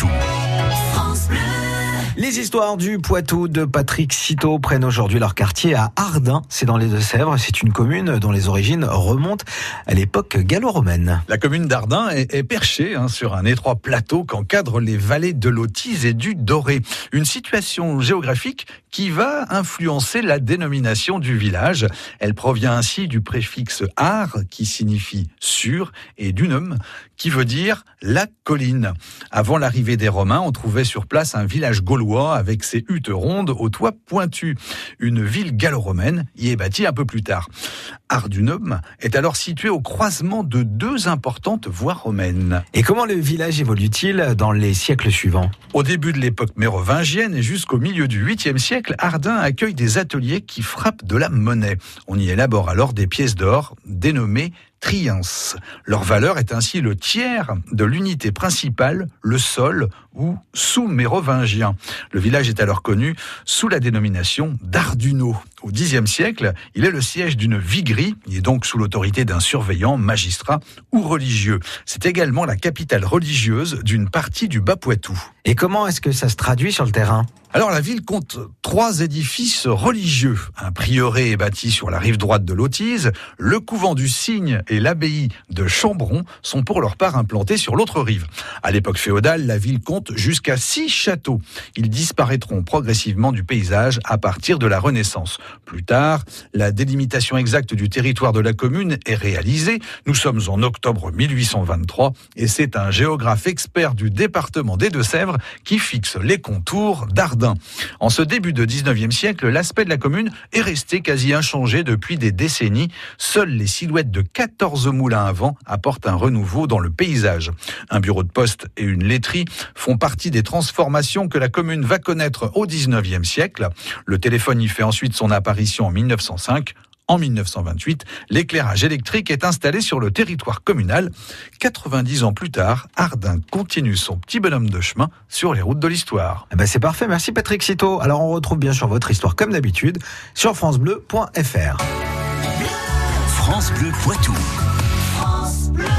Poitou. Les histoires du Poitou de Patrick Citeau prennent aujourd'hui leur quartier à Ardin. C'est dans les Deux-Sèvres. C'est une commune dont les origines remontent à l'époque gallo-romaine. La commune d'Ardin est, perchée hein, sur un étroit plateau qu'encadrent les vallées de l'Otise et du Doré. Une situation géographique qui va influencer la dénomination du village. Elle provient ainsi du préfixe ar qui signifie sur et dunum qui veut dire la colline. Avant l'arrivée des Romains, on trouvait sur place un village gaulois avec ses huttes rondes aux toits pointus. Une ville gallo-romaine y est bâtie un peu plus tard. Ardunum est alors situé au croisement de deux importantes voies romaines. Et comment le village évolue-t-il dans les siècles suivants? Au début de l'époque mérovingienne et jusqu'au milieu du 8e siècle, Ardin accueille des ateliers qui frappent de la monnaie. On y élabore alors des pièces d'or dénommées triens. Leur valeur est ainsi le tiers de l'unité principale, le sol ou sous-mérovingien. Le village est alors connu sous la dénomination d'Arduno. Au Xe siècle, il est le siège d'une viguerie, il est donc sous l'autorité d'un surveillant, magistrat ou religieux. C'est également la capitale religieuse d'une partie du Bas-Poitou. Et comment est-ce que ça se traduit sur le terrain? Alors la ville compte trois édifices religieux. Un prieuré est bâti sur la rive droite de l'Autise, le couvent du Cygne et l'abbaye de Chambron sont pour leur part implantés sur l'autre rive. À l'époque féodale, la ville compte jusqu'à six châteaux. Ils disparaîtront progressivement du paysage à partir de la Renaissance. Plus tard, la délimitation exacte du territoire de la commune est réalisée. Nous sommes en octobre 1823 et c'est un géographe expert du département des Deux-Sèvres qui fixe les contours En ce début de 19e siècle, l'aspect de la commune est resté quasi inchangé depuis des décennies. Seules les silhouettes de 14 moulins à vent apportent un renouveau dans le paysage. Un bureau de poste et une laiterie font partie des transformations que la commune va connaître au 19e siècle. Le téléphone y fait ensuite son apparition en 1905. En 1928, l'éclairage électrique est installé sur le territoire communal. 90 ans plus tard, Ardin continue son petit bonhomme de chemin sur les routes de l'histoire. Eh ben c'est parfait, merci Patrick Citeau. Alors on retrouve bien sûr votre histoire comme d'habitude sur francebleu.fr. France Bleu Poitou.